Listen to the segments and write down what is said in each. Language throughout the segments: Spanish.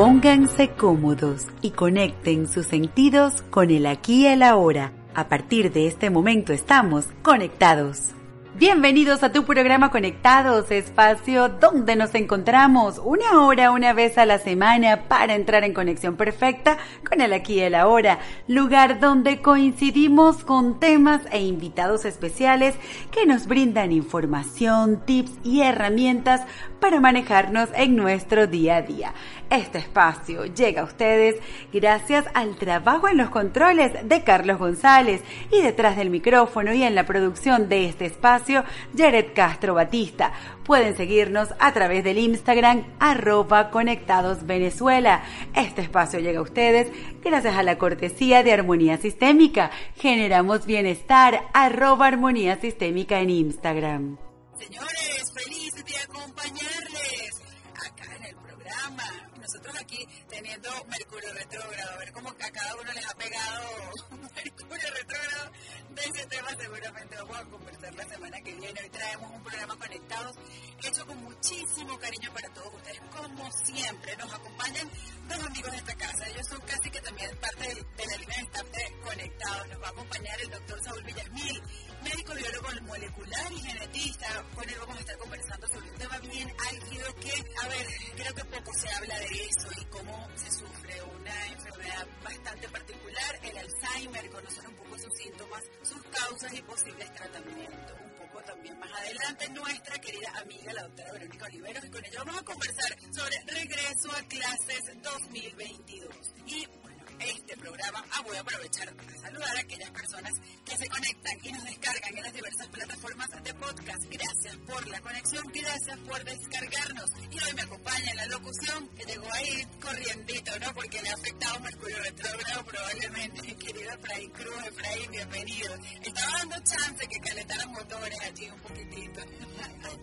Pónganse cómodos y conecten sus sentidos con el aquí y el ahora. A partir de este momento estamos conectados. Bienvenidos a tu programa Conectados, espacio donde nos encontramos una hora, una vez a la semana para entrar en conexión perfecta con el aquí y el ahora, lugar donde coincidimos con temas e invitados especiales que nos brindan información, tips y herramientas para manejarnos en nuestro día a día. Este espacio llega a ustedes gracias al trabajo en los controles de Carlos González y detrás del micrófono y en la producción de este espacio, Jared Castro Batista. Pueden seguirnos a través del Instagram arroba conectados Venezuela. Este espacio llega a ustedes gracias a la cortesía de Armonía Sistémica. Generamos bienestar arroba Armonía Sistémica en Instagram. Señores, feliz de acompañarles teniendo Mercurio retrógrado, a ver cómo a cada uno les ha pegado Mercurio retrógrado. De ese tema seguramente vamos a conversar la semana que viene. Hoy traemos un programa conectados hecho con muchísimo cariño para todos ustedes. Como siempre, nos acompañan dos amigos de esta casa. Ellos son casi que también parte de, la línea de staff Conectados. Nos va a acompañar el doctor Saúl Villamil médico biólogo molecular y genetista. Con él vamos a estar conversando sobre un tema bien álgido que, a ver, creo que poco se habla de eso y cómo se sufre una enfermedad bastante particular, el Alzheimer, conocer un poco sus síntomas, sus causas y posibles tratamientos. Un poco también más adelante nuestra querida amiga, la doctora Verónica Oliveros, y con ella vamos a conversar sobre regreso a clases 2022. Y este programa, ah, voy a aprovechar para saludar a aquellas personas que se conectan y nos descargan en las diversas plataformas de podcast. Gracias por la conexión, gracias por descargarnos. Y hoy me acompaña la locución que llegó ahí corriendito, ¿no? Porque le ha afectado Mercurio retrógrado probablemente. Querido Efraín Cruz, Efraín, bienvenido. Estaba dando chance que calentaran motores allí un poquitito.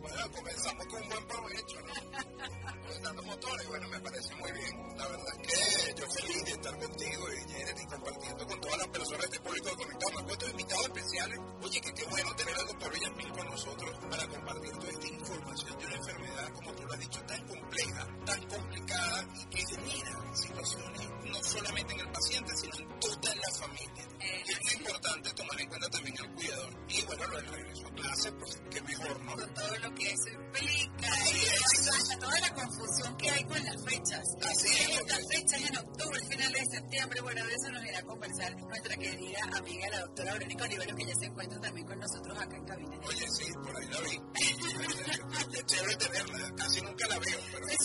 Bueno, comenzamos con un buen provecho, ¿no? Calentando motores, bueno, me parece muy bien. La verdad es que yo feliz de estar contigo y Janet y compartiendo con todas las personas de este público conectado. Me encuentro invitados especiales. Oye, que qué bueno tener al doctor Villamil con nosotros para compartir toda esta información de una enfermedad, como tú lo has dicho, tan compleja, tan complicada y que genera situaciones no solamente en el paciente, sino en toda la familia. Y es muy importante tomar en cuenta también el cuidador. Y bueno, lo del regreso a clase, pues qué mejor, ¿no? Con todo lo que eso implica y toda la confusión que hay con las fechas. Así es. Esta fecha es en octubre, final de septiembre. Bueno, de eso nos irá a conversar nuestra querida amiga, la doctora Verónica Olivero, que ya se encuentra también con nosotros acá en cabina. Oye, sí, por ahí la vi. Chévere tenerla, casi nunca la veo, pero... Es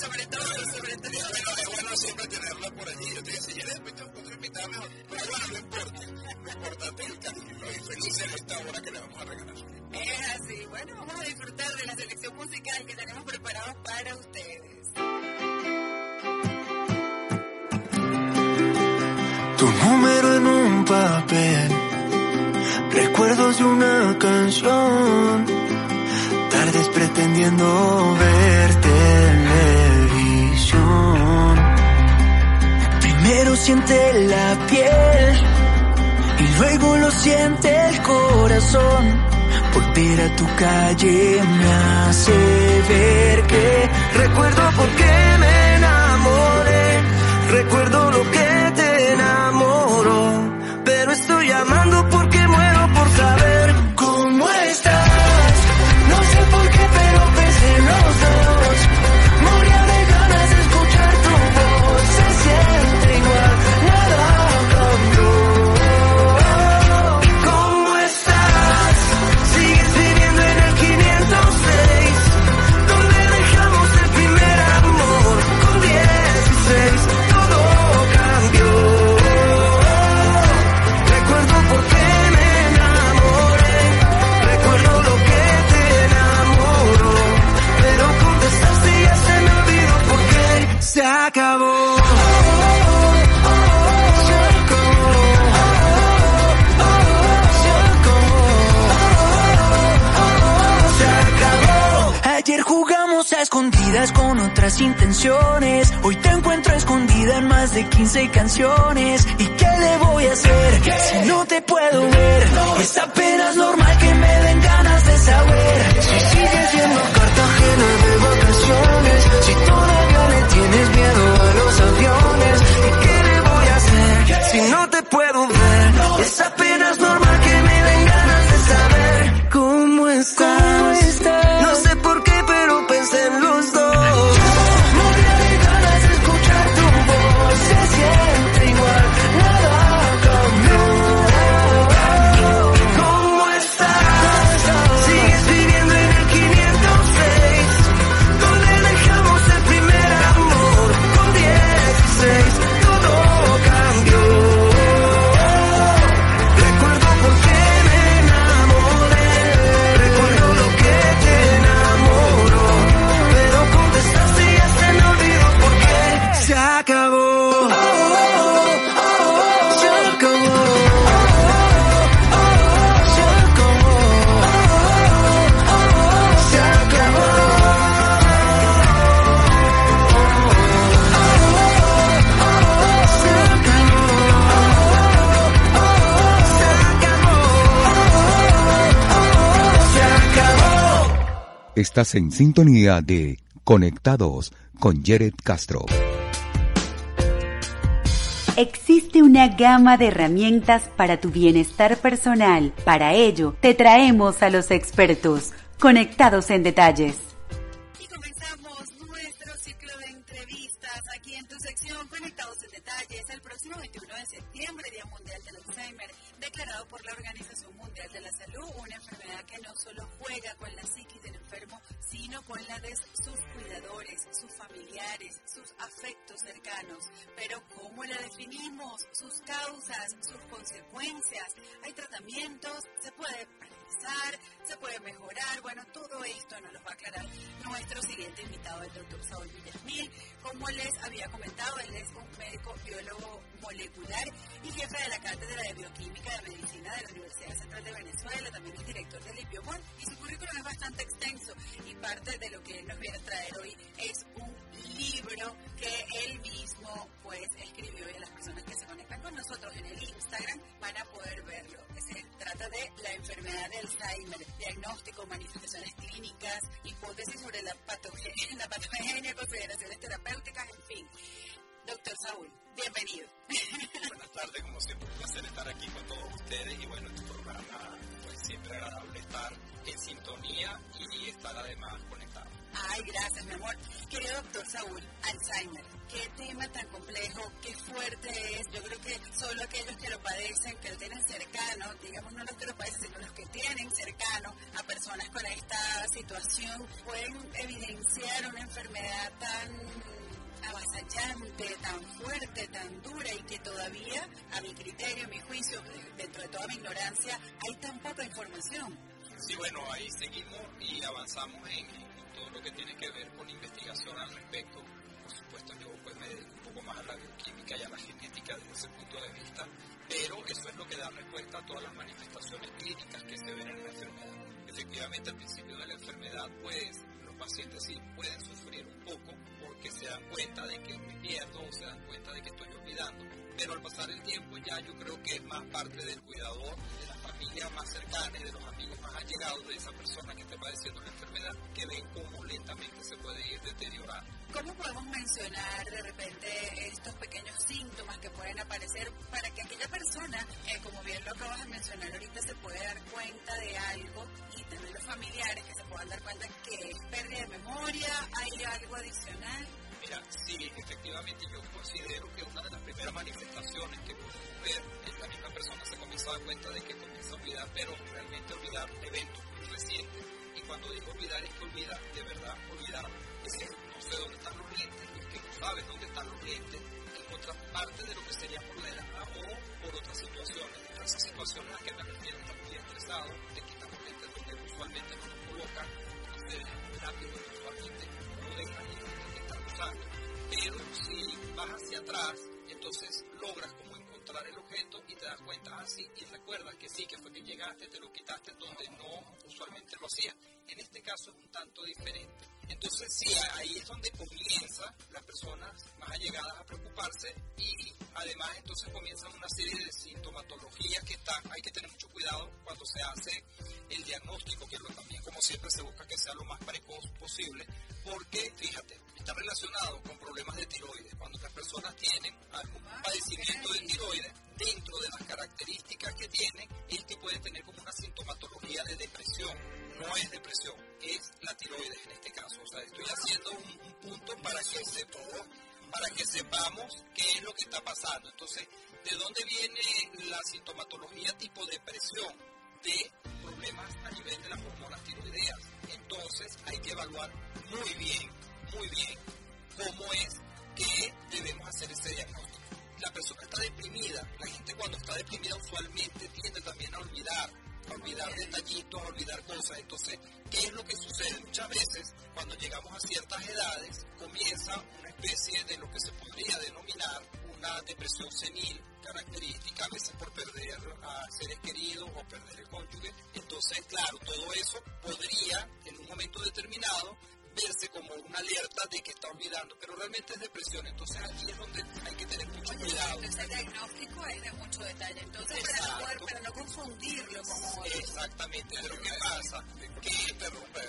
sobre todo, sobre todo. Bueno, es bueno siempre tenerla por allí. Yo te decía, ya después te encuentro invitada mejor. Pero bueno, no importa. Lo importante es el cariño. Y feliz en esta hora que le vamos a regalar. Es así. Bueno, vamos a disfrutar de la selección musical que tenemos preparados para ustedes. Tu número en un papel, recuerdos de una canción, tardes pretendiendo ver televisión. Primero siente la piel y luego lo siente el corazón. Volver a tu calle me hace ver que recuerdo por qué me enamoré, recuerdo lo que pero estoy llamando otras intenciones. Hoy te encuentro escondida en más de 15 canciones. ¿Y qué le voy a hacer si no te puedo ver? Es apenas normal que me den ganas de saber si sigues siendo Cartagena de vacaciones. Si todavía le tienes miedo a los aviones. ¿Y qué le voy a hacer si no te puedo ver? Es apenas normal. Estás en sintonía de Conectados con Jared Castro. Existe una gama de herramientas para tu bienestar personal. Para ello, te traemos a los expertos, conectados en detalles. Y comenzamos nuestro ciclo de entrevistas aquí en tu sección Conectados en Detalles. El próximo 21 de septiembre, Día Mundial del Alzheimer, declarado por la Organización Mundial de la Salud, una enfermedad que no solo juega con la enfermo, sino con la de sus cuidadores, sus familiares, sus afectos cercanos. Pero ¿cómo la definimos? Sus causas, sus consecuencias. ¿Hay tratamientos? ¿Se puede analizar? ¿Se puede mejorar? Bueno, todo esto nos lo va a aclarar nuestro siguiente invitado, el doctor Saúl. Como les había comentado, él es un médico biólogo molecular y jefe de la Cátedra de Bioquímica de Medicina de la Universidad Central de Venezuela. También es director del IPIOMON y su currículum es bastante extenso y parte de lo que él nos viene a traer hoy es un libro que él mismo pues escribió y las personas que se conectan con nosotros en el Instagram van a poder verlo. Se trata de la enfermedad de Alzheimer, diagnóstico, manifestaciones clínicas, hipótesis sobre la patogenia, la patogenia, consideraciones terapéuticas, en fin. Doctor Saúl, bienvenido. Buenas tardes, como siempre, un placer estar aquí con todos ustedes y bueno, en tu programa pues siempre agradable estar en sintonía y estar además conectado. Ay, gracias, mi amor. Querido doctor Saúl, Alzheimer, qué tema tan complejo, qué fuerte es. Yo creo que solo aquellos que lo padecen, que lo tienen cercano, digamos no los que lo padecen, sino los que tienen cercano a personas con esta situación, pueden evidenciar una enfermedad tan avasallante, tan fuerte, tan dura y que todavía, a mi criterio, a mi juicio, dentro de toda mi ignorancia, hay tan poca información. Sí, bueno, ahí seguimos y avanzamos en, todo lo que tiene que ver con investigación al respecto. Por supuesto, yo pues me dedico un poco más a la bioquímica y a la genética desde ese punto de vista, pero eso es lo que da respuesta a todas las manifestaciones clínicas que se ven en la enfermedad. Efectivamente, al principio de la enfermedad, pues los pacientes sí pueden sufrir un poco porque se dan cuenta de que me pierdo o se dan cuenta de que estoy olvidando. Pero al pasar el tiempo ya yo creo que es más parte del cuidador, de la familia más cercana y de los amigos más allegados de esa persona que esté padeciendo la enfermedad, que ven cómo lentamente se puede ir deteriorando. ¿Cómo podemos mencionar de repente pequeños síntomas que pueden aparecer para que aquella persona, eh, como bien lo acabas de mencionar ahorita, se pueda dar cuenta de algo y también los familiares que se puedan dar cuenta que es pérdida de memoria, hay algo adicional? Mira, sí, efectivamente yo considero que una de las primeras manifestaciones que podemos ver es la misma persona se comienza a dar cuenta de que comienza a olvidar, pero realmente olvidar eventos recientes. Y cuando digo olvidar es que olvida de verdad, olvidar es sé dónde están los lentes, es que no sabes dónde están los lentes, en otra parte de lo que sería por la edad o por otras situaciones. En esas situaciones a las que me refiero, está muy estresado, te quitan los lentes donde usualmente no los colocan, entonces rápido usualmente no dejan y es que están usando. Pero si vas hacia atrás, entonces logras como encontrar el objeto y te das cuenta así y recuerdas que sí, que fue que llegaste, te lo quitaste donde no usualmente lo hacías. En este caso es un tanto diferente. Entonces sí, ahí es donde comienza las personas más allegadas a preocuparse y además entonces comienzan una serie de sintomatologías que están, hay que tener mucho cuidado cuando se hace el diagnóstico, que también como siempre se busca que sea lo más precoz posible, porque fíjate, está relacionado con problemas de tiroides. Cuando las personas tienen algún padecimiento de tiroides, dentro de las características que tienen, es que pueden tener como una sintomatología de depresión. No es depresión, es la tiroides en este caso. O sea, estoy haciendo para que, se, para que sepamos qué es lo que está pasando. Entonces, ¿de dónde viene la sintomatología tipo depresión? De problemas a nivel de las hormonas tiroideas. Entonces, hay que evaluar muy bien, muy bien, cómo es que debemos hacer ese diagnóstico. La persona está deprimida, la gente cuando está deprimida usualmente tiende también a olvidar, olvidar detallitos, olvidar cosas. Entonces, ¿qué es lo que sucede? Muchas veces, cuando llegamos a ciertas edades, comienza una especie de lo que se podría denominar una depresión senil, característica a veces por perder a seres queridos o perder el cónyuge. Entonces, claro, todo eso podría en un momento determinado verse como una alerta de que está olvidando, pero realmente es depresión, entonces aquí es donde hay que tener mucho cuidado. el diagnóstico es de mucho detalle, entonces para no, poder, para no confundirlo como... Exactamente, pero ¿qué pasa? Que interrumpe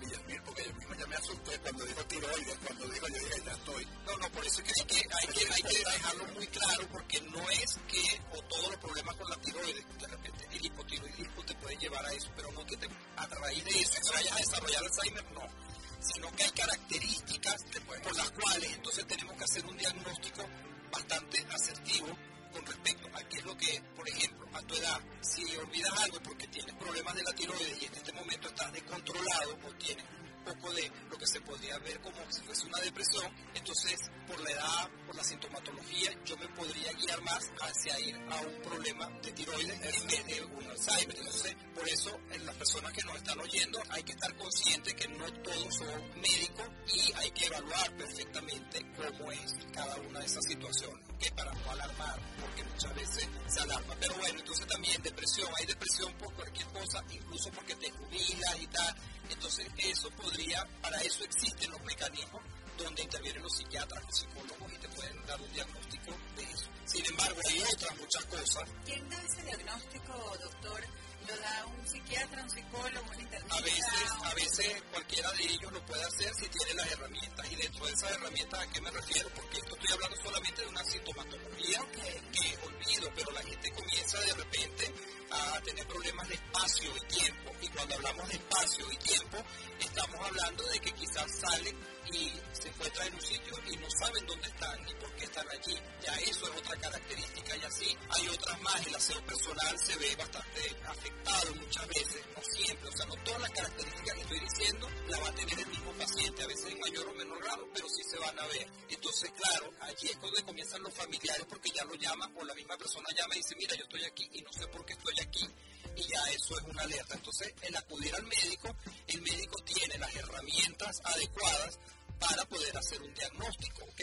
Villamil, porque yo mismo ya me asusté cuando dijo tiroides, cuando dijo yo dije ya estoy. No, no, por eso es que hay que, hay que, hay que dejarlo muy claro, porque no es que, o todos los problemas con la tiroides, de repente el hipotiroidismo te puede llevar a eso, pero no que te, a raíz de eso vayas a desarrollar Alzheimer, no sino que hay características por las cuales entonces tenemos que hacer un diagnóstico bastante asertivo con respecto a qué es lo que, por ejemplo, a tu edad, si olvidas algo porque tienes problemas de la tiroides y en este momento estás descontrolado o tienes poco de lo que se podría ver como si fuese una depresión, entonces por la edad, por la sintomatología, yo me podría guiar más hacia ir a un problema de tiroides en de un Alzheimer. Entonces, por eso en las personas que nos están oyendo hay que estar conscientes que no todos son médicos y hay que evaluar perfectamente cómo es cada una de esas situaciones, que para no alarmar, porque muchas veces se alarma. Pero bueno, entonces también depresión, hay depresión por cualquier cosa, incluso porque te jubilas y tal. Entonces, eso podría, para eso existen los mecanismos donde intervienen los psiquiatras, los psicólogos y te pueden dar un diagnóstico de eso. Sin embargo, hay otras muchas cosas. ¿Quién da ese diagnóstico, doctor? ¿Lo da un psiquiatra, un psicólogo, un internista? A veces, a veces cualquiera de ellos lo puede hacer si tiene las herramientas. Y dentro de esas herramientas, ¿a qué me refiero? Porque esto estoy hablando solamente de una sintomatología que olvido, pero la gente comienza de repente a tener problemas de espacio y tiempo. Y cuando hablamos de espacio y tiempo, estamos hablando de que quizás salen y se encuentran en un sitio y no saben dónde están ni por qué están allí. Ya eso es otra característica y así hay otras más. El aseo personal se ve bastante afectado muchas veces, no siempre. O sea, no todas las características que estoy diciendo las va a tener el mismo paciente, a veces en mayor o menor grado, pero sí se van a ver. Entonces, claro, allí es donde comienzan los familiares porque ya lo llaman o la misma persona llama y dice, mira, yo estoy aquí y no sé por qué estoy aquí y ya eso es una alerta. Entonces, el acudir al médico, el médico tiene las herramientas adecuadas para poder hacer un diagnóstico, ¿ok?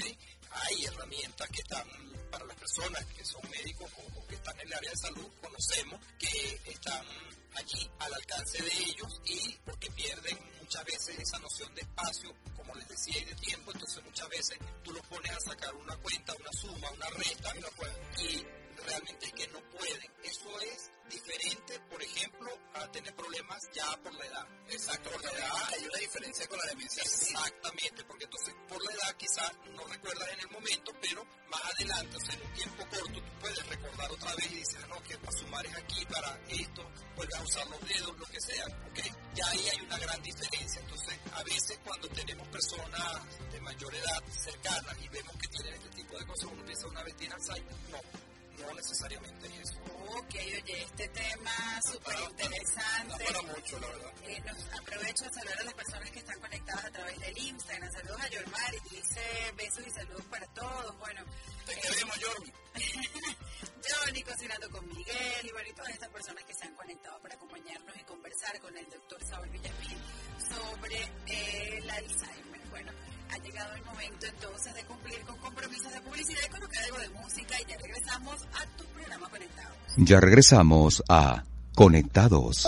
Hay herramientas que están para las personas que son médicos o, que están en el área de salud, conocemos que están allí al alcance de ellos y porque pierden muchas veces esa noción de espacio, como les decía, y de tiempo, entonces muchas veces tú los pones a sacar una cuenta, una suma, una resta y realmente es que no pueden. Eso es diferente, por ejemplo, a tener problemas ya por la edad. Exacto, por la edad hay una diferencia con la demencia. Exactamente, porque entonces por la edad quizás no recuerdas en el momento, pero más adelante, o sea, en un tiempo corto, tú puedes recordar otra vez y dices, no, que para sumar es aquí, para esto, vuelves a usar los dedos, lo que sea, ¿ok? Ya ahí hay una gran diferencia. Entonces, a veces cuando tenemos personas de mayor edad cercanas y vemos que tienen este tipo de cosas, uno piensa una vez tiene Alzheimer, no, no necesariamente es eso. Ok, oye, este tema súper interesante. para mucho, la verdad. Eh, nos aprovecho de saludar a las personas que están conectadas a través del Instagram. Saludos a Yormar y dice besos y saludos para todos. Bueno, te queremos, Jormi. Johnny cocinando con Miguel y bueno, y todas estas personas que se han conectado para acompañarnos y conversar con el doctor Saúl Villamil sobre el Alzheimer. Bueno, ha llegado el momento entonces de cumplir con compromisos de publicidad y colocar algo de música y ya regresamos a tu programa Conectados. Ya regresamos a Conectados.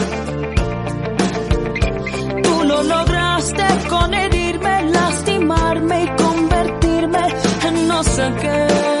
Tú lo lograste con herirme, lastimarme y convertirme en no sé qué.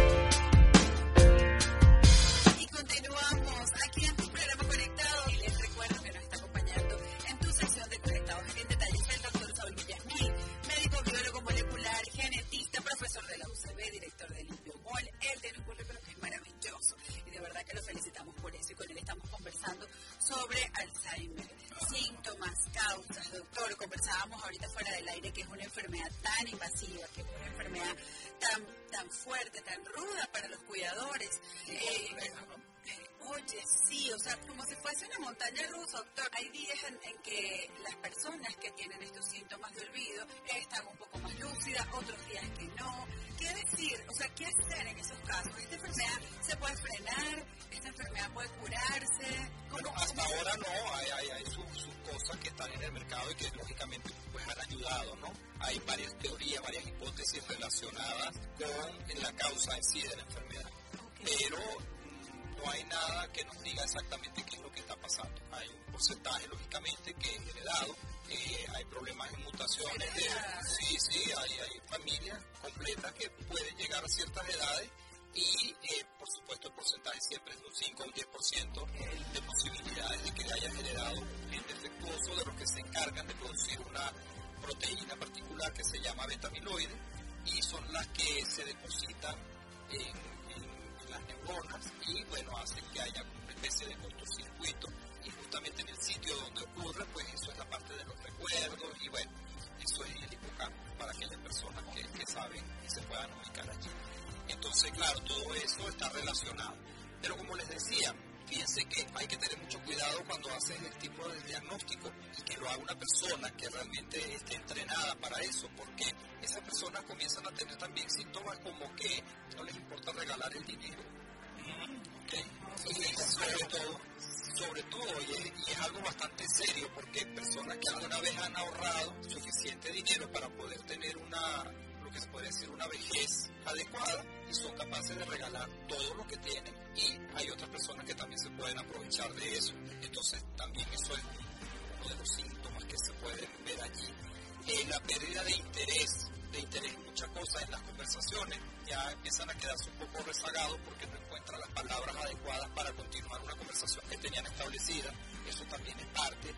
Si fuese una montaña rusa, doctor. Hay días en, en que las personas que tienen estos síntomas de olvido están un poco más lúcidas, otros días que no. ¿Qué decir? O sea, ¿qué hacer en esos casos? ¿Esta enfermedad se puede frenar? ¿Esta enfermedad puede curarse? Bueno, hasta ahora no, hay, hay, hay sus, cosas que están en el mercado y que lógicamente pues, han ayudado, ¿no? Hay varias teorías, varias hipótesis relacionadas con la causa en sí de la enfermedad. Pero no hay nada que nos diga exactamente qué es lo que está pasando. Hay un porcentaje, lógicamente, que es heredado. eh, hay problemas en mutaciones. De, sí, sí, hay, hay familias completas que pueden llegar a ciertas edades y, eh, por supuesto, el porcentaje siempre es de un 5 o un 10% de posibilidades de que haya generado un defectuoso de los que se encargan de producir una proteína particular que se llama betamiloide y son las que se depositan en las neuronas y, bueno, hacen que haya una especie de cortocircuito y justamente en el sitio donde ocurre, pues eso es la parte de los recuerdos y bueno, eso es el hipocampo para aquellas personas que, que saben y se puedan ubicar allí. Entonces, claro, todo eso está relacionado. Pero como les decía, fíjense que hay que tener mucho cuidado cuando hacen el tipo de diagnóstico y que lo haga una persona que realmente esté entrenada para eso, porque esas personas comienzan a tener también síntomas como que no les importa regalar el dinero. ¿ok? Y sobre todo, sobre todo y, es, y es algo bastante serio, porque personas que alguna vez han ahorrado suficiente dinero para poder tener una, que se puede decir, una vejez adecuada y son capaces de regalar todo lo que tienen y hay otras personas que también se pueden aprovechar de eso. Entonces también eso es uno de los síntomas que se pueden ver allí. Eh, la pérdida de interés, de interés en muchas cosas en las conversaciones, ya empiezan a quedarse un poco rezagados porque no encuentran las palabras adecuadas para continuar una conversación que tenían establecida. Eso también es parte.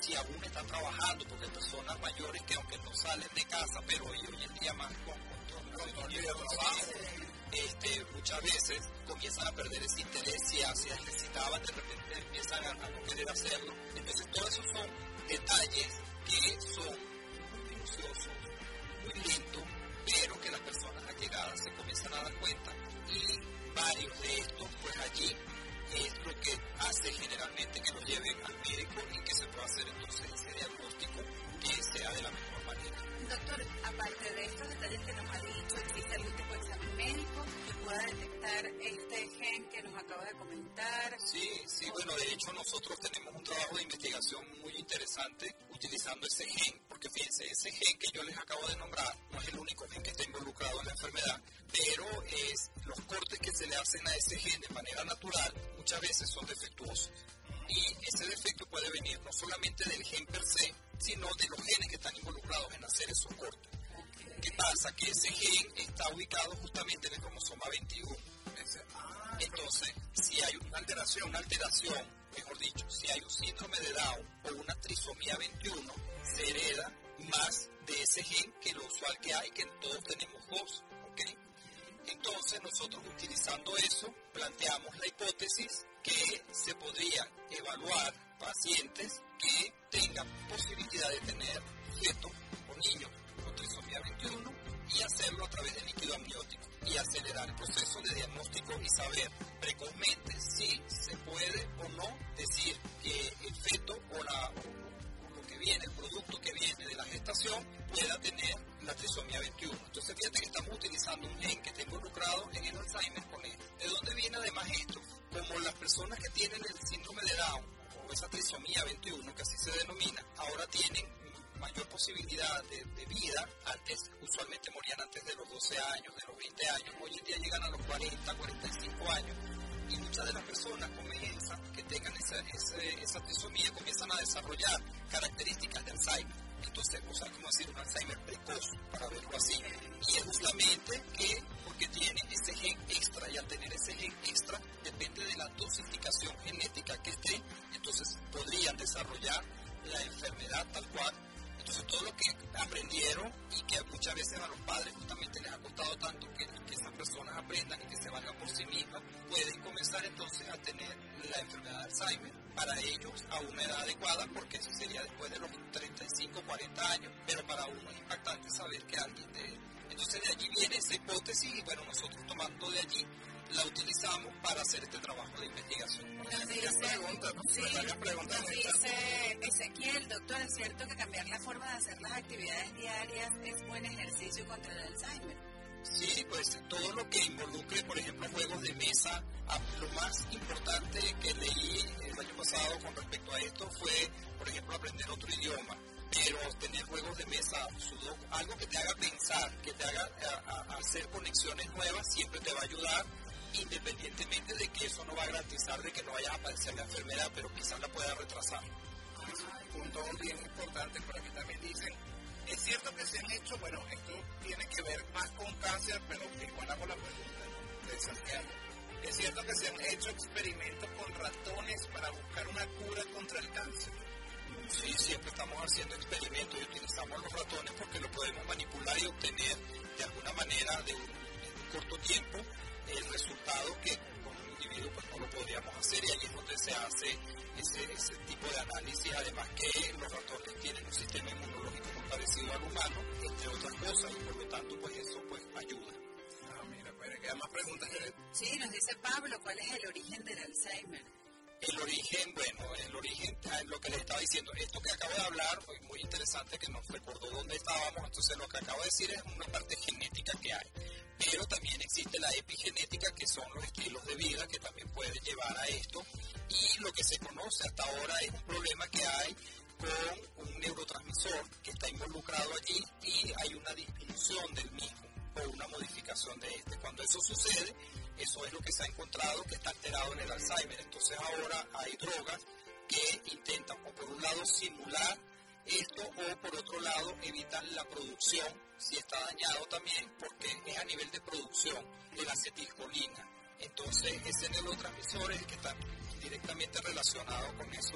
Si aún están trabajando, porque hay personas mayores que aunque no salen de casa, pero hoy, hoy en día más con, con, con, con el trabajo, este, muchas veces comienzan a perder ese interés si, si necesitaban, de repente empiezan a, a, no querer hacerlo. Entonces, todos esos son detalles que son muy minuciosos, muy lentos, pero que las personas allegadas se comienzan a dar cuenta. Y varios de estos, pues allí es lo que hace generalmente que los lleven al médico y que se pueda hacer entonces ese diagnóstico que sea de la mejor manera. Doctor, aparte de estos detalles que nos ha dicho, ¿existe algún tipo de examen médico que pueda detectar este gen que nos acaba de comentar? Sí, sí, bueno, de hecho nosotros tenemos un trabajo de investigación muy interesante utilizando ese gen, porque fíjense, ese gen que yo les acabo de nombrar no es el único gen que está involucrado en la enfermedad, pero es los cortes que se le hacen a ese gen de manera natural muchas veces son defectuosos. Y ese defecto puede venir no solamente del gen per se, sino de los genes que están involucrados en hacer esos cortes. ¿Qué pasa? Que ese gen está ubicado justamente en el cromosoma 21. Entonces, si hay una alteración, una alteración, mejor dicho, si hay un síndrome de Down o una trisomía 21, se hereda más de ese gen que lo usual que hay, que todos tenemos dos. ¿okay? Entonces, nosotros utilizando eso, planteamos la hipótesis que se podría evaluar pacientes que tengan posibilidad de tener fetos o niños con trisomía 21 y hacerlo a través del líquido amniótico y acelerar el proceso de diagnóstico y saber precozmente si se puede o no decir que el feto o lo que viene, el producto que viene de la gestación pueda tener la trisomía 21. Entonces fíjate que estamos utilizando un gen que está involucrado en el Alzheimer con él. ¿De dónde viene además esto? Como las personas que tienen el síndrome de Down esa trisomía 21, que así se denomina, ahora tienen mayor posibilidad de, vida. Antes usualmente morían antes de los 12 años, de los 20 años. Hoy en día llegan a los 40, 45 años. Y muchas de las personas comienzan, que tengan esa, esa trisomía, comienzan a desarrollar características de Alzheimer. Entonces, o sea, como decir un Alzheimer precoz, para verlo así. Y es justamente que, porque tiene ese gen extra, y al tener ese gen extra, depende de la dosificación genética que esté, entonces podrían desarrollar la enfermedad tal cual. Entonces todo lo que aprendieron y que muchas veces a los padres justamente les ha costado tanto que, que esas personas aprendan y que se valgan por sí mismas, pueden comenzar entonces a tener la enfermedad de Alzheimer. Para ellos a una edad adecuada porque eso sería después de los 35, 40 años, pero para uno es impactante saber que alguien de... Entonces de allí viene esa hipótesis y bueno, nosotros tomando de allí la utilizamos para hacer este trabajo de investigación. Nos dice, sí, pregunta nos dice Ezequiel, doctor, ¿es cierto que cambiar la forma de hacer las actividades diarias es buen ejercicio contra el Alzheimer? Sí, pues todo lo que involucre, por ejemplo, juegos de mesa. Lo más importante que leí el año pasado con respecto a esto fue, por ejemplo, aprender otro idioma. Pero tener juegos de mesa, sudoku, algo que te haga pensar, que te haga a, a hacer conexiones nuevas, siempre te va a ayudar independientemente de que eso no va a garantizar de que no vaya a aparecer la enfermedad, pero quizás la pueda retrasar. Un punto bien importante, por aquí también dicen, es cierto que se han hecho, bueno, esto tiene que ver más con cáncer, pero igual hago la pregunta de Santiago. Es cierto que se han hecho experimentos con ratones para buscar una cura contra el cáncer. Sí, siempre estamos haciendo experimentos y utilizamos los ratones porque lo podemos manipular y obtener de alguna manera de un, en un corto tiempo el resultado que con un individuo pues no lo podríamos hacer y ahí es donde se hace ese, ese tipo de análisis, además que los ratones tienen un sistema inmunológico muy parecido al humano, entre otras cosas, y por lo tanto pues eso pues ayuda. Ah, mira, pues quedan más preguntas. Sí, nos dice Pablo, ¿cuál es el origen del Alzheimer? El origen, bueno, el origen, ah, lo que le estaba diciendo, esto que acabo de hablar, fue muy interesante, que nos recordó dónde estábamos, entonces lo que acabo de decir es una parte genética que hay, pero también existe la epigenética, que son los estilos de vida que también pueden llevar a esto, y lo que se conoce hasta ahora es un problema que hay con un neurotransmisor que está involucrado allí y hay una disminución del mismo o una modificación de este. Cuando eso sucede, eso es lo que se ha encontrado que está alterado en el Alzheimer. Entonces ahora hay drogas que intentan, o por un lado, simular esto, o por otro lado, evitar la producción, si está dañado también, porque es a nivel de producción de la acetilcolina. Entonces, ese neurotransmisor es el que está directamente relacionado con eso.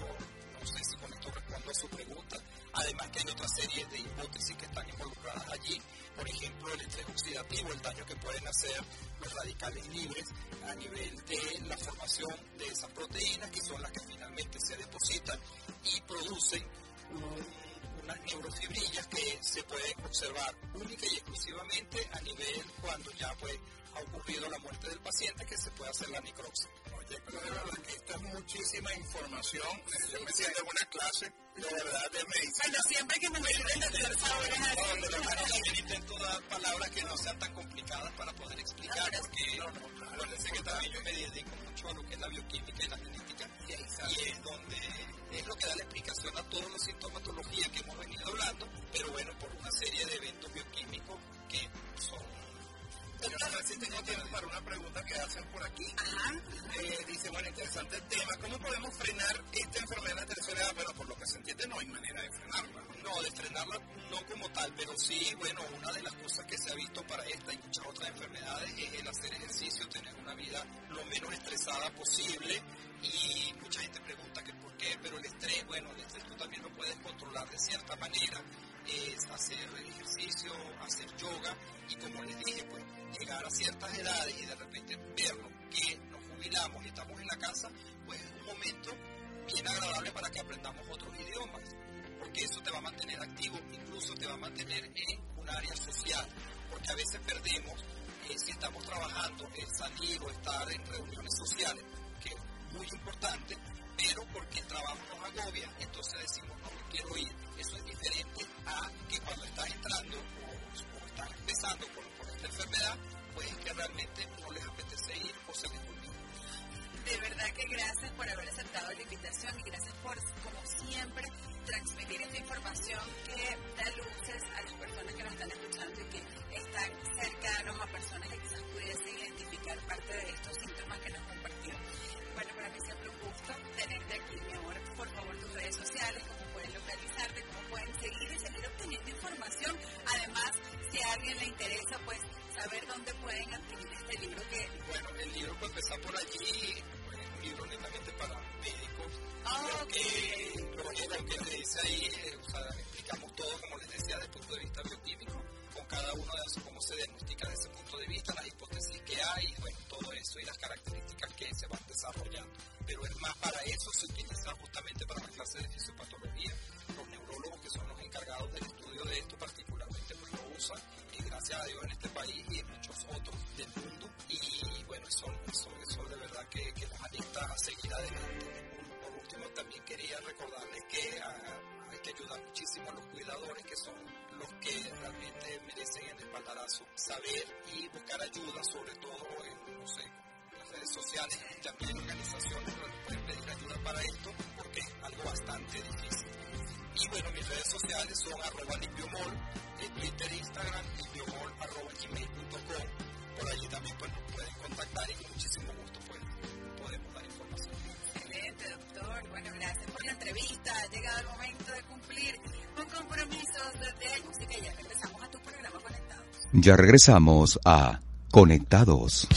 No sé si con esto respondo a su pregunta. Además que hay otra serie de hipótesis que están involucradas allí por ejemplo, el estrés oxidativo, el daño que pueden hacer los radicales libres a nivel de la formación de esas proteínas, que son las que finalmente se depositan y producen unas neurofibrillas que se pueden observar única y exclusivamente a nivel cuando ya pues, ha ocurrido la muerte del paciente, que se puede hacer la necropsia. Oye, pero de verdad que esto es muchísima información. Yo me siento en una clase de verdad de medicina. Bueno, siempre que me mencionen la tercera hora es No, pero también intento dar palabras que no sean tan complicadas para poder explicar, porque acuérdense que también yo me dedico mucho a lo que es la bioquímica y la genética, y es donde es lo que da la explicación a todos los sintomatologías que hemos venido hablando, pero bueno, por una serie de eventos bioquímicos que son Señora Francis, tengo tiempo para una pregunta que hacen por aquí. Eh, dice, bueno, interesante el tema. ¿Cómo podemos frenar esta enfermedad de tercera edad? Pero por lo que se entiende no hay manera de frenarla. No, de frenarla no como tal, pero sí, bueno, una de las cosas que se ha visto para esta y muchas otras enfermedades es el hacer ejercicio, tener una vida lo menos estresada posible. Y mucha gente pregunta que por qué, pero el estrés, bueno, el estrés tú también lo puedes controlar de cierta manera. Es hacer ejercicio, hacer yoga y como les dije, pues llegar a ciertas edades y de repente verlo que nos jubilamos y estamos en la casa, pues es un momento bien agradable para que aprendamos otros idiomas, porque eso te va a mantener activo, incluso te va a mantener en un área social, porque a veces perdemos, eh, si estamos trabajando, el salir o estar en reuniones sociales, que es muy importante, pero porque el trabajo nos agobia, entonces decimos, no quiero ir. Eso es diferente a que cuando estás entrando o, o estás empezando con, con esta enfermedad, pues es que realmente no les apetece ir o se les olvida. De verdad que gracias por haber aceptado la invitación y gracias por, como siempre, transmitir esta información que da luces a las personas que nos están escuchando y que están cercanos a personas que quizás pudiesen identificar parte de estos síntomas que nos compartió. Bueno, para mí siempre un gusto tenerte aquí, mi amor. Por favor, tus redes sociales, alguien le interesa, pues saber dónde pueden adquirir este libro que Bueno, el libro puede empezar por allí, pues, es un libro netamente para médicos. Ah, Lo que, lo que, lo que se dice ahí, eh, o sea, explicamos todo, como les decía, desde el punto de vista bioquímico, con cada uno de esos, cómo se diagnostica desde ese punto de vista, las hipótesis que hay, bueno, todo eso y las características que se van desarrollando. Pero es más para eso, se utiliza justamente para la clase de fisiopatología. Los neurólogos, que son los encargados del estudio de esto, particularmente, pues lo usan, en este país y en muchos otros del mundo. Y bueno, eso, eso, eso de verdad que, que nos alienta a seguir adelante. Por último, también quería recordarles que ah, hay que ayudar muchísimo a los cuidadores, que son los que realmente merecen el espaldarazo, saber y buscar ayuda, sobre todo en, no sé, las redes sociales y también organizaciones donde pueden pedir ayuda para esto, porque es algo bastante difícil. Y bueno, mis redes sociales son arroba limpiomol, en Twitter, Instagram, limpiomol, arroba gmail.com. Por allí también pues, nos pueden contactar y con muchísimo gusto pues, podemos dar información. Excelente, doctor. Bueno, gracias por la entrevista. Ha llegado el momento de cumplir con compromisos de música y ya regresamos a tu programa Conectados. Ya regresamos a Conectados.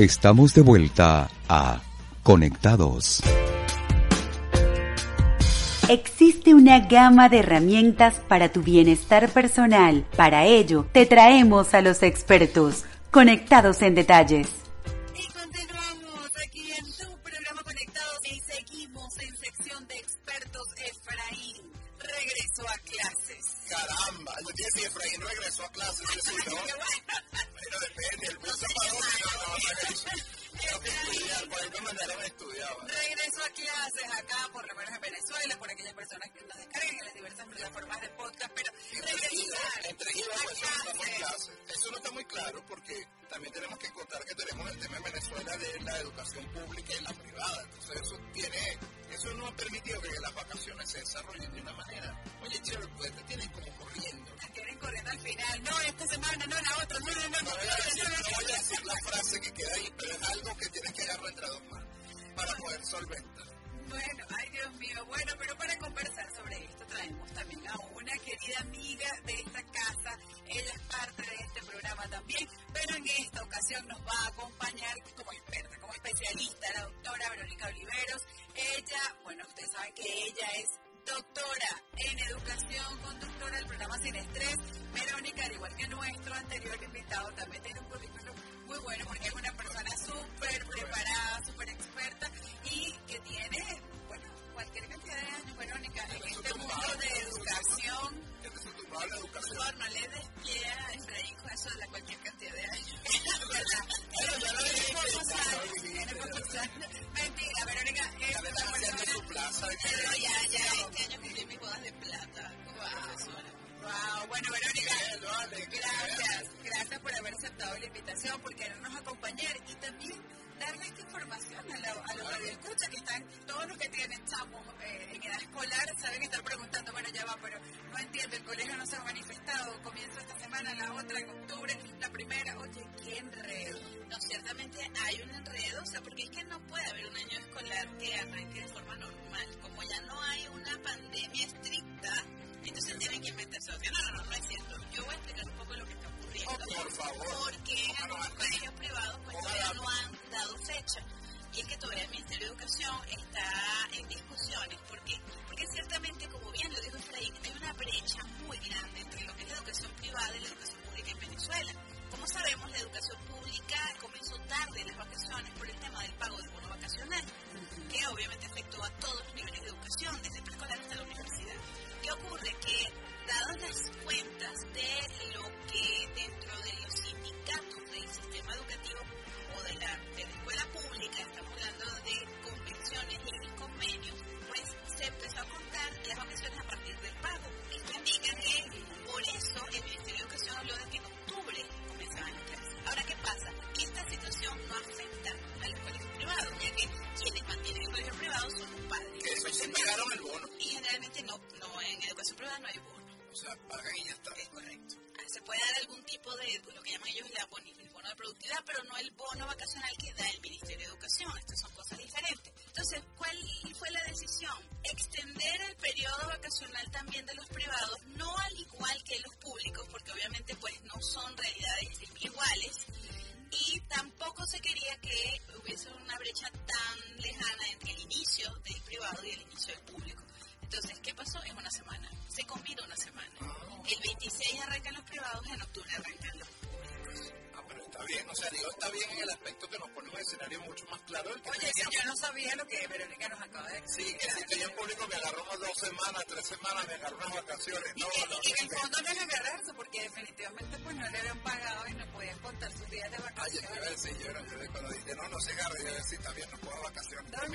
Estamos de vuelta a Conectados. Existe una gama de herramientas para tu bienestar personal. Para ello, te traemos a los expertos, conectados en detalles. Y continuamos aquí en tu programa Conectados y seguimos en sección de expertos. Efraín regresó a clases. Caramba, decía, Efraín regresó a clases, que estudiar, a. Regreso clases acá, por lo menos en Venezuela, por aquellas personas que nos descarguen en las diversas plataformas de podcast, pero regresar Entre IVA, a eso no está muy clases. claro. Eso no está muy claro porque también tenemos que contar que tenemos el tema en Venezuela de la educación pública y la privada. Entonces eso tiene, eso no ha permitido que las vacaciones se desarrollen de una manera. Oye, chévere, pues te tienen como corriendo. Corriendo al final. No, esta semana, no la otra, no, no, no, no, voy a decir, voy a decir la frase que queda ahí, pero es algo que tienes que agarrar entre dos manos para poder solventar. Bueno, ay Dios mío, bueno, pero para conversar sobre esto traemos también a una querida amiga de esta casa. Ella es parte de este programa también, pero en esta ocasión nos va a acompañar como experta, como especialista, la doctora Verónica Oliveros. Ella, bueno, ustedes saben que ella es doctora en conductora del programa Sin Estrés. Verónica, al igual que nuestro anterior invitado, también tiene un currículum muy bueno porque es una persona súper preparada, súper experta y que tiene, bueno, cualquier cantidad de años, Verónica, en este mundo de educación. Ya te has acostumbrado a la educación. Por favor, no le des pie a Efraín de cualquier cantidad de años. Pero ya lo dije. Mentira, Verónica, Ya su plaza. pero ya, ya, este año cumplí mis bodas de plata como. Wow, bueno, Verónica, gracias, gracias por haber aceptado la invitación, por querernos acompañar y también darle esta información a, la- a los que están, todos los que tienen chamos eh, en edad escolar, saben estar preguntando, bueno, ya va, pero no entiendo, el colegio no se ha manifestado, comienza esta semana, la otra en octubre, la primera, oye, qué enredo. No, ciertamente hay un enredo, o sea, porque es que no puede haber un año escolar que arranque de forma normal. Como ya no hay una pandemia estricta, entonces tienen que inventarse. No, no, no, no es cierto. Yo voy a explicar un poco lo que por favor. Porque en algunos colegios privados pues todavía no han dado fecha. Y es que todavía el Ministerio de Educación está en discusiones. ¿Por qué? Porque ciertamente, como bien lo dijo Efraín, hay una brecha muy grande entre lo que es la educación privada y la educación pública en Venezuela. Como sabemos, la educación pública comenzó tarde las vacaciones por el tema del pago del bono vacacional, que obviamente afectó a todos los niveles de educación, desde preescolar hasta la universidad. ¿Qué ocurre? Que dadas las cuentas de lo que dentro de los sindicatos del sistema educativo o de la, de la escuela pública,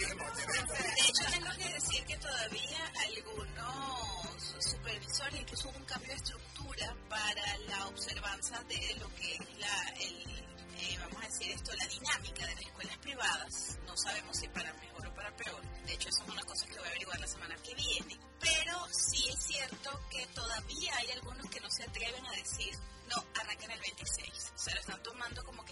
De hecho, tengo que decir que todavía algunos supervisores, incluso un cambio de estructura para la observanza de lo que es la, eh, vamos a decir esto, la dinámica de las escuelas privadas. No sabemos si para mejor o para peor. De hecho, eso es una cosa que voy a averiguar la semana que viene. Pero sí es cierto que todavía hay algunos que no se atreven a decir, no, arranquen el 26. O sea, lo están tomando como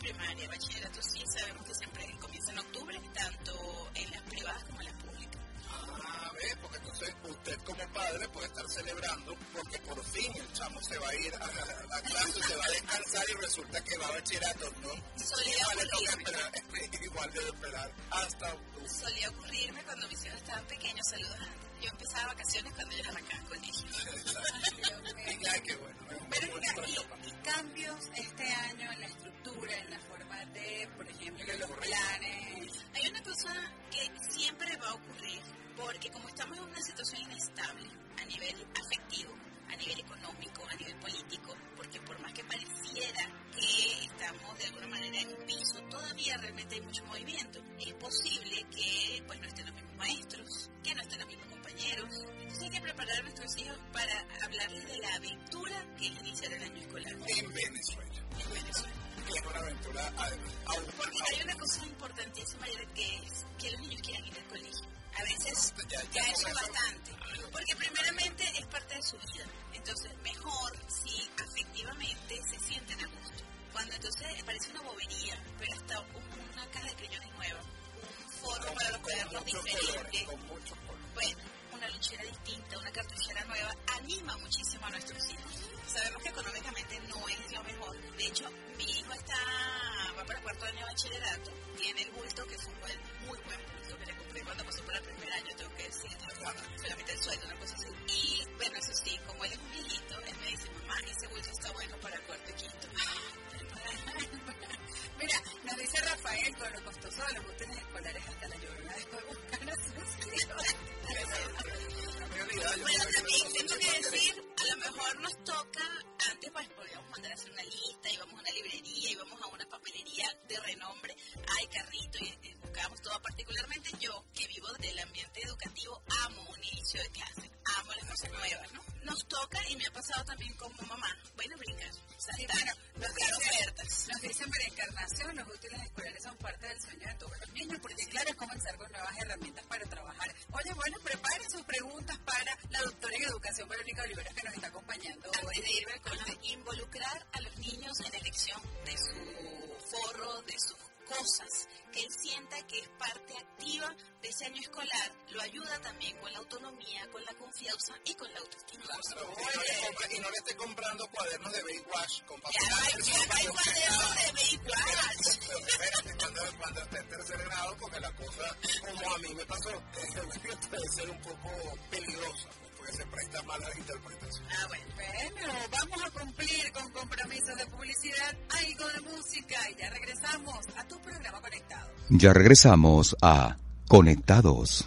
primaria, bachillerato sí, sabemos que siempre comienza en octubre, tanto en las privadas como en las públicas. Ah, ve, porque entonces usted como padre puede estar celebrando porque por fin el chamo se va a ir a, a, a clase, se va a descansar y resulta que va a bachillerato, ¿no? Solía Igual ocurrirme. esperar, igual debe esperar hasta octubre. Solía ocurrirme cuando mis hijos estaban pequeños, saludos. Yo empezaba vacaciones cuando ellos arrancaban colegio. Pero y, cambios este año en la estructura, en la forma de, por ejemplo, de los planes. Hay una cosa que siempre va a ocurrir, porque como estamos en una situación inestable a nivel afectivo, a nivel económico, a nivel político, porque por más que pareciera que estamos de alguna manera en un piso, todavía realmente hay mucho movimiento. Es posible que pues no estén los mismos maestros, que no estén los mismos compañeros. Entonces hay que preparar a nuestros hijos para hablarles de la aventura que es iniciar el año escolar en Venezuela. en Venezuela. es una aventura además. Porque hay una cosa importantísima que es que los niños quieran ir al colegio. A veces eso- bastante. Porque primeramente es parte de su vida. Entonces mejor si afectivamente se sienten a gusto. Cuando entonces parece una bobería, pero hasta un- una caja de crayones nueva, un forro para los cuadernos diferentes, bueno, una lonchera distinta, una cartuchera nueva, anima muchísimo a nuestros hijos. Sabemos que económicamente no es lo mejor. De hecho, mi hijo está, va para el cuarto año de bachillerato, tiene el bulto que fue un buen, muy buen cuando pasó por el primer año, tengo que decir, solamente el sueldo, una cosa así. Y bueno, eso sí, y con la autoestima. Claro, y, no le compre- y no le esté comprando cuadernos de Baywatch con papel Ya hay, cuadernos de Baywatch. Pero espérate, cuando, cuando esté en tercer grado, porque la cosa, como a mí me pasó, puede ser un poco peligrosa, porque se presta malas interpretaciones. Ah, bueno. Bueno, vamos a cumplir con compromisos de publicidad, algo de música y ya regresamos a tu programa conectado. Ya regresamos a Conectados.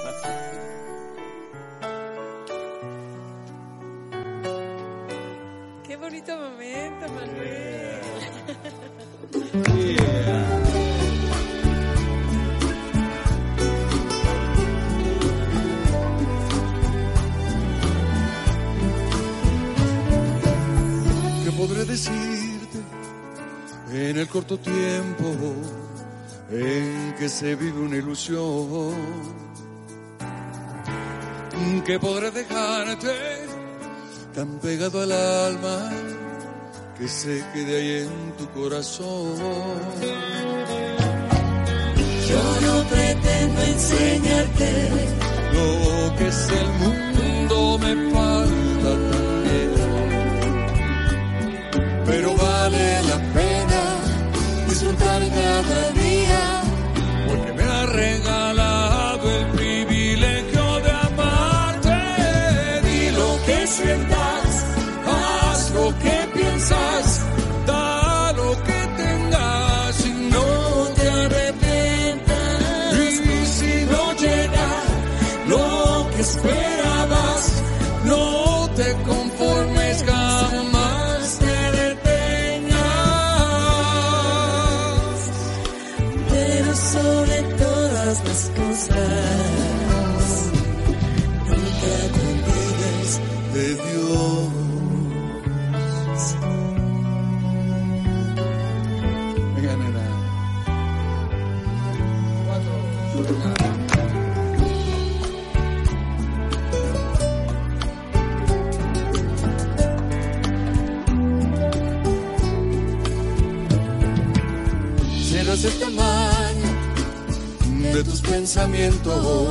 ¿Qué podré dejarte tan pegado al alma que se quede ahí en tu corazón? Yo no pretendo enseñarte Lo que es el mundo me falta de Dios. Venga, nena. El tamaño de tus pensamientos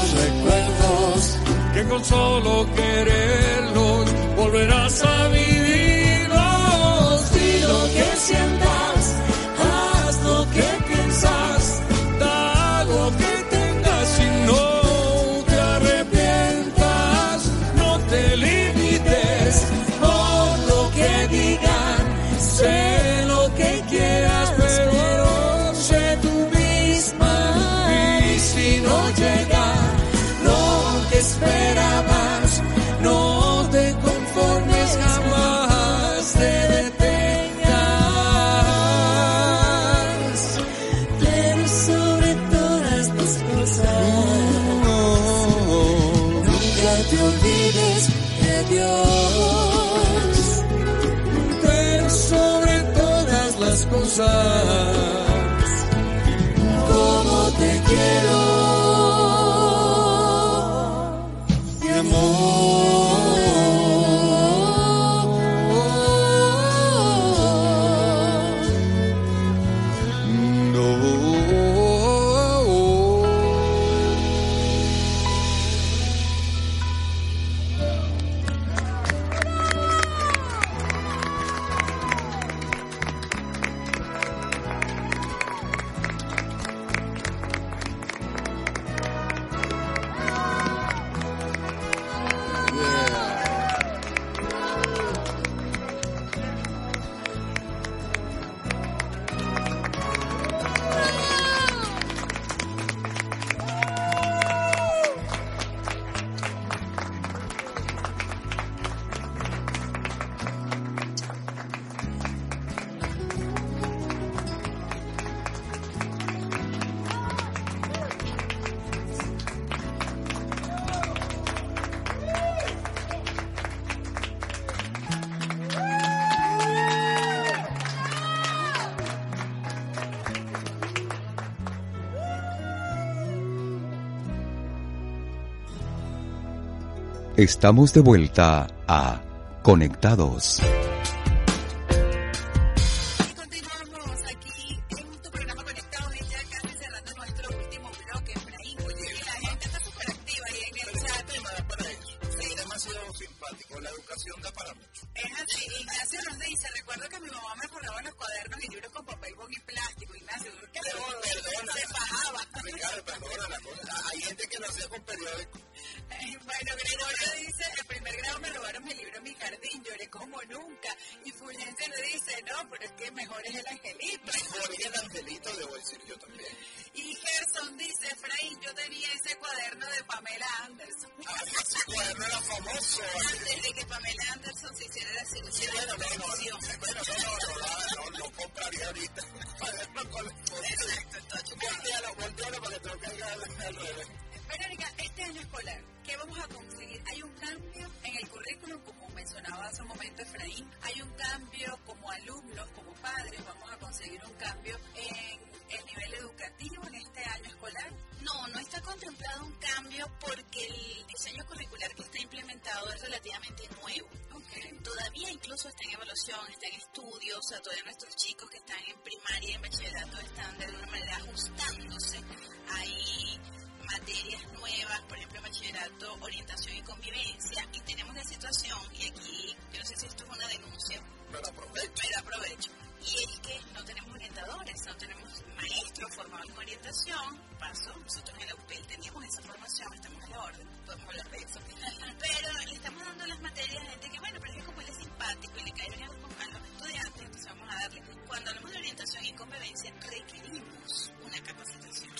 que con solo quererlos volverás a vivirlos. Di lo que sientas, Dios, pero sobre todas las cosas, Estamos de vuelta a Conectados. Y continuamos aquí en tu programa Conectados y ya casi cerrando nuestro último bloque, Efraín. Oye, la gente está súper activa ahí en el chat. Es demasiado simpático. La educación da para mucho. Es así, Ignacio nos dice, recuerdo que mi mamá me forraba los cuadernos y libros con papel bond y plástico, Ignacio, ¿qué se, bajaba? Ricardo, perdona la cosa. Hay gente que hacía con periódico. Bueno, Gregorio dice, en primer grado me robaron mi libro en mi jardín, lloré como nunca. Y Fulgencio le dice, no, pero es que mejor es el angelito. Mejor que el angelito, debo decir yo también. Y Gerson dice, Efraín, yo tenía ese cuaderno de Pamela Anderson. Ah, ese cuaderno era famoso. Antes de que Pamela Anderson se hiciera la cirugía de la televisión. bueno, no, no, no, no, lo compraría ahorita. Cuaderno con la Voltealo, voltealo para que te caiga al al revés. Verónica, este año escolar, ¿qué vamos a conseguir? Hay un cambio en el currículum, como mencionaba hace un momento Efraín, hay un cambio como alumnos, como padres, vamos a conseguir un cambio en el nivel educativo en este año escolar. No, no está contemplado un cambio porque el diseño curricular que está implementado es relativamente nuevo. Todavía incluso está en evaluación, está en estudio, o sea, todavía nuestros chicos que están en primaria y en bachillerato están de alguna manera ajustándose. Hay materias nuevas, por ejemplo, bachillerato, orientación y convivencia, y tenemos la situación, y aquí, yo no sé si esto es una denuncia, Pero aprovecho. pero aprovecho, y es que no tenemos orientadores, no tenemos maestros formados en orientación, paso, nosotros en la UPEL teníamos esa formación, estamos a la orden, podemos hablar de eso, pero le estamos dando las materias a gente que, bueno, pero es que como él es simpático y le cae bien a los, a los estudiantes, entonces vamos a darle, cuando hablamos de orientación y convivencia, requerimos una capacitación,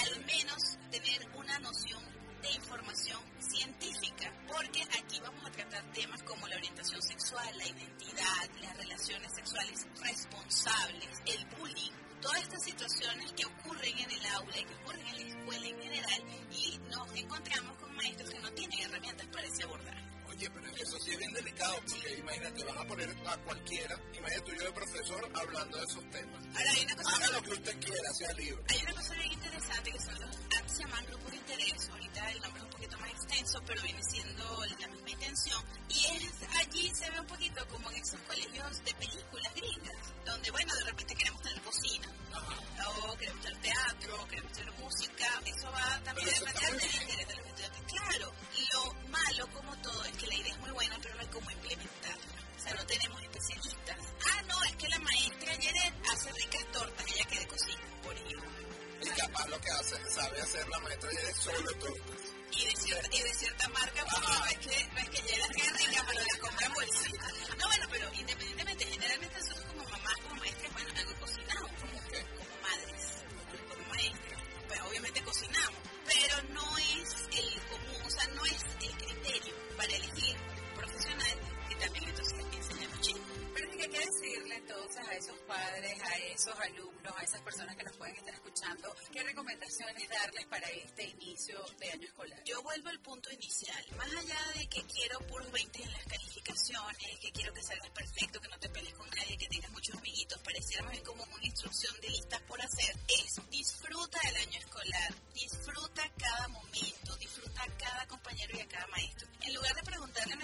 al menos tener una noción de información científica, porque aquí vamos a tratar temas como la orientación sexual, la identidad, las relaciones sexuales responsables, el bullying, todas estas situaciones que ocurren en el aula y que ocurren en la escuela en general y nos encontramos con maestros que no tienen herramientas para ese abordaje. Oye, pero eso sí es bien delicado, porque imagínate, vas a poner a cualquiera, imagínate tú yo de profesor hablando de esos temas. Ahora hay una cosa, Haga lo que usted quiera, sea libre. hay una cosa bien interesante que son los, se llaman grupos de interés, ahorita el nombre es un poquito más extenso, pero viene siendo la misma intención. Y es, allí se ve un poquito como en esos colegios de películas gringas, donde bueno, de repente queremos tener cocina, o queremos tener teatro, o queremos tener música, eso va también a depender del interés de los estudiantes. Claro, lo malo como todo es que la idea es muy buena, pero no hay cómo implementarla. O sea, no tenemos especialistas. Ah, no, es que la maestra ayer hace ricas tortas, ella que de cocina, por ejemplo. Y capaz lo que hace, sabe hacer la maestra y es solo tortas. y de cierta, y de cierta marca, porque no es que, no es que ya las rica, pero las compra en bolsita. No, bueno, pero independientemente, generalmente nosotros como mamás, como maestras, bueno, algo cocinamos, como, como madres, como maestras, pues obviamente cocinamos, pero no es a esos padres, a esos alumnos, a esas personas que nos pueden estar escuchando, qué recomendaciones darles para este inicio de año escolar. Yo vuelvo al punto inicial. Más allá de que quiero puros 20 en las calificaciones, que quiero que salgas perfecto, que no te pelees con nadie, que tengas muchos amiguitos, pareciera más bien como una instrucción de listas por hacer, es disfruta del año escolar, disfruta cada momento, disfruta cada compañero y a cada maestro. En lugar de preguntarle a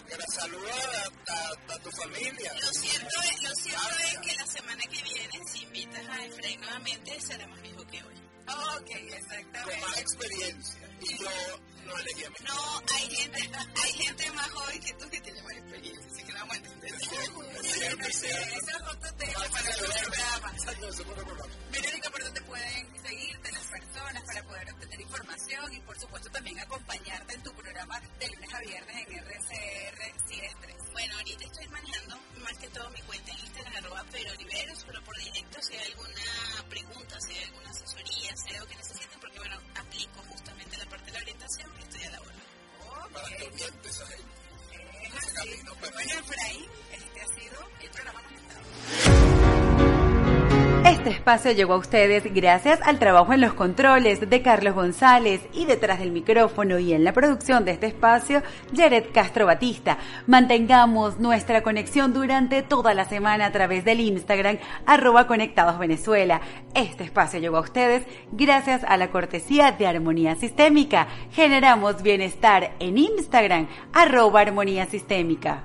Ramón. Ramón, me- me saluda a, a- a tu familia. Lo cierto, es, lo cierto es que la semana que viene, si invitas a Efraín nuevamente, será más viejo que hoy. Ok, Con exactamente. más experiencia. Y yo no elegí a mi No, hay gente, hay gente más joven que tú que tiene más experiencia, programa. Verónica, ¿por dónde pueden seguirte las personas para poder obtener información y, por supuesto, también acompañarte en tu programa de lunes a viernes en RCR Sin Estrés? Bueno, ahorita estoy manejando más que todo mi cuenta en Instagram, arroba peroliveros, pero por directo si hay alguna pregunta, si hay alguna asesoría, si hay algo que necesiten, porque bueno, aplico justamente la parte de la orientación y estoy a la hora. Para que. Es Ese así. camino, pero Bueno, Efraín, este ha sido el programa conectado. Este espacio llegó a ustedes gracias al trabajo en los controles de Carlos González y detrás del micrófono y en la producción de este espacio, Jared Castro Batista. Mantengamos nuestra conexión durante toda la semana a través del Instagram arroba conectados Venezuela. Este espacio llegó a ustedes gracias a la cortesía de Armonía Sistémica. Generamos bienestar en Instagram arroba Armonía Sistémica.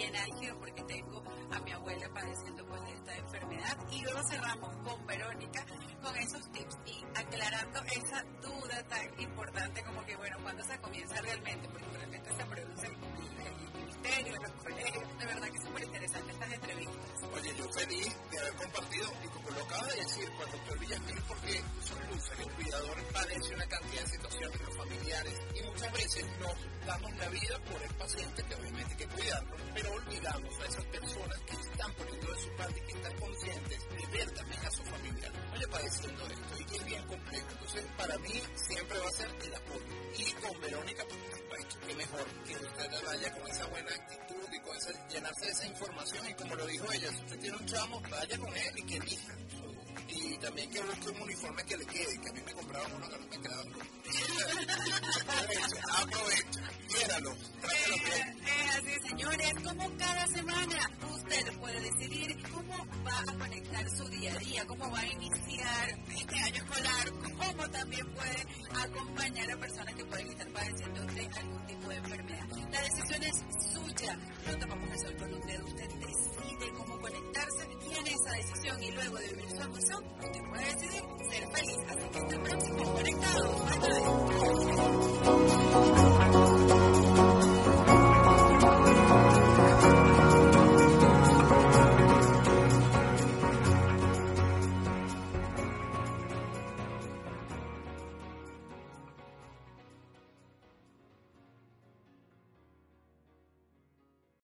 Bien álgido porque tengo a mi abuela padeciendo pues esta enfermedad. Y luego cerramos con Verónica con esos tips. Y aclarando esa duda tan importante como que bueno, cuando se comienza realmente, porque realmente se produce los de verdad que es súper interesante estas entrevistas. Oye, yo feliz de haber compartido, y como lo acaba de decir, con el doctor Villamil, porque son luces, el cuidador padece una cantidad de situaciones, los familiares, y muchas veces nos damos la vida por el paciente, que obviamente hay que cuidarlo, pero olvidamos a esas personas que están poniendo de su parte y que están conscientes de ver también a su familiar, oye, padeciendo esto, y que es bien complejo. Entonces, para mí, siempre va a ser el apoyo. Y con Verónica, por supuesto, que mejor que usted vaya con esa buena actitud y con ese, llenarse de esa información, y como lo dijo ella, si usted tiene un chamo, vaya con él y que elija. Y también que busque un uniforme que le quede, que a mí me compraban uno que no me quedaba. aprovecha, aprovecha, quiéralo, tráigalo bien. Eh, así, señores, como cada semana usted puede decidir cómo va a conectar su día a día, cómo va a iniciar este año escolar, cómo también puede acompañar a personas que pueden estar padeciendo de algún tipo de enfermedad. La decisión es suya, no tomamos eso con un dedo, usted decide cómo conectarse, tiene esa decisión y luego de vivir su universo donde ser feliz. Que hasta el próximo, conectados. Bye bye.